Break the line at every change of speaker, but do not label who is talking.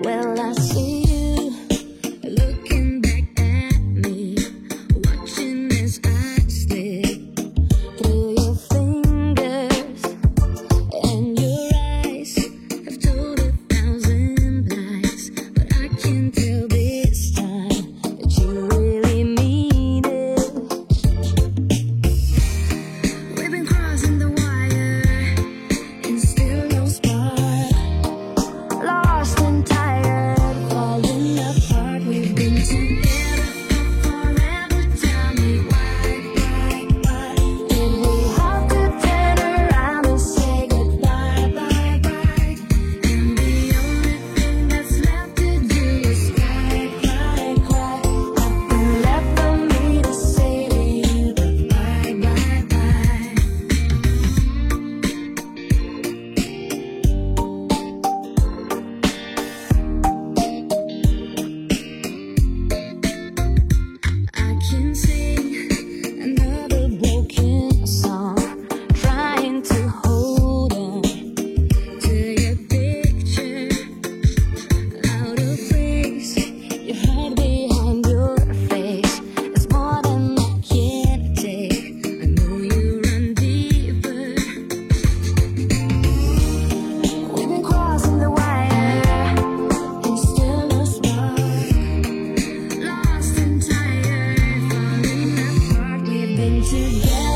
will I together.